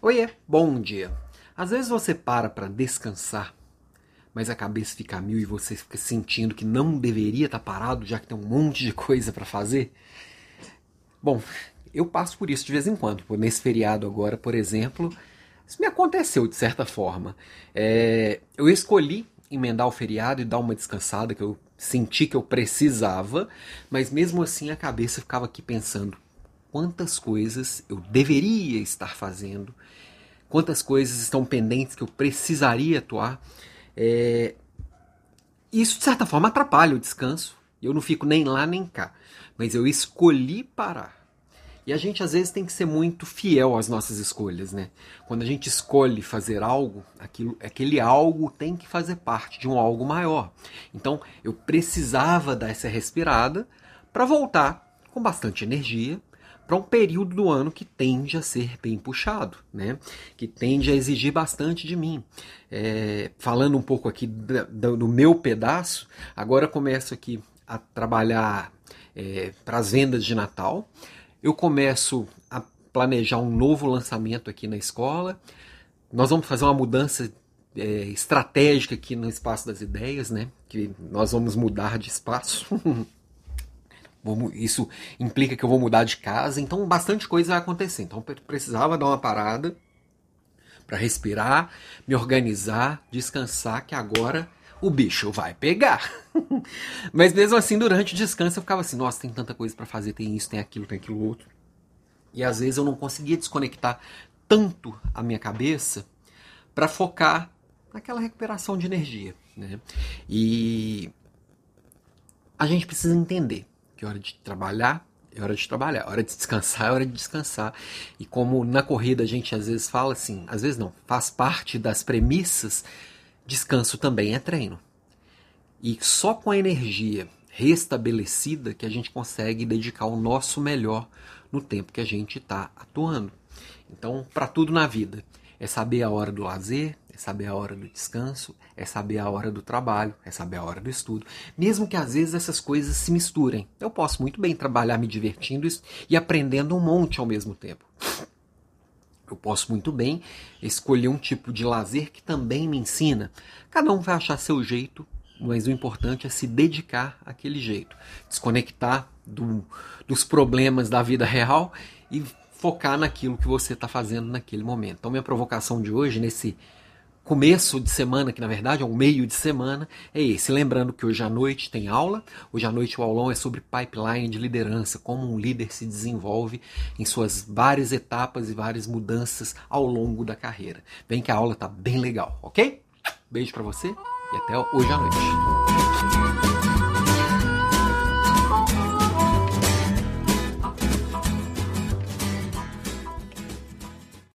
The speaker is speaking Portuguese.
Oiê, bom dia. Às vezes você para para descansar, mas a cabeça fica a mil e você fica sentindo que não deveria estar parado, já que tem um monte de coisa para fazer. Bom, eu passo por isso de vez em quando. Nesse feriado agora, por exemplo, isso me aconteceu de certa forma. É, eu escolhi emendar o feriado e dar uma descansada que eu senti que eu precisava, mas mesmo assim a cabeça ficava aqui pensando: quantas coisas eu deveria estar fazendo, quantas coisas estão pendentes que eu precisaria atuar. É... Isso, de certa forma, atrapalha o descanso. Eu não fico nem lá nem cá. Mas eu escolhi parar. E a gente às vezes tem que ser muito fiel às nossas escolhas, né? Quando a gente escolhe fazer algo, aquilo, aquele algo tem que fazer parte de um algo maior. Então eu precisava dar essa respirada para voltar com bastante energia para um período do ano que tende a ser bem puxado, né? que tende a exigir bastante de mim. É, falando um pouco aqui do, meu pedaço, agora começo aqui a trabalhar é, para as vendas de Natal. Eu começo a planejar um novo lançamento aqui na escola. Nós vamos fazer uma mudança é, estratégica aqui no espaço das ideias, né? Que nós vamos mudar de espaço. isso implica que eu vou mudar de casa, então bastante coisa vai acontecer. Então precisava dar uma parada para respirar, me organizar, descansar, que agora o bicho vai pegar. Mas mesmo assim, durante o descanso eu ficava assim: nossa, tem tanta coisa para fazer, tem isso, tem aquilo, tem aquilo outro. E às vezes eu não conseguia desconectar tanto a minha cabeça para focar naquela recuperação de energia. Né? E a gente precisa entender que é hora de trabalhar é hora de trabalhar, é hora de descansar é hora de descansar. E como na corrida a gente às vezes fala assim, às vezes não, faz parte das premissas, descanso também é treino. E só com a energia restabelecida que a gente consegue dedicar o nosso melhor no tempo que a gente está atuando. Então, para tudo na vida, é saber a hora do lazer, é saber a hora do descanso, é saber a hora do trabalho, é saber a hora do estudo. Mesmo que às vezes essas coisas se misturem. Eu posso muito bem trabalhar me divertindo e aprendendo um monte ao mesmo tempo. Eu posso muito bem escolher um tipo de lazer que também me ensina. Cada um vai achar seu jeito, mas o importante é se dedicar àquele jeito. Desconectar do, dos problemas da vida real e focar naquilo que você está fazendo naquele momento. Então, minha provocação de hoje, nesse começo de semana, que na verdade é um meio de semana, é esse. Lembrando que hoje à noite tem aula. Hoje à noite o aulão é sobre pipeline de liderança, como um líder se desenvolve em suas várias etapas e várias mudanças ao longo da carreira. Vem que a aula tá bem legal, ok? Beijo para você e até hoje à noite.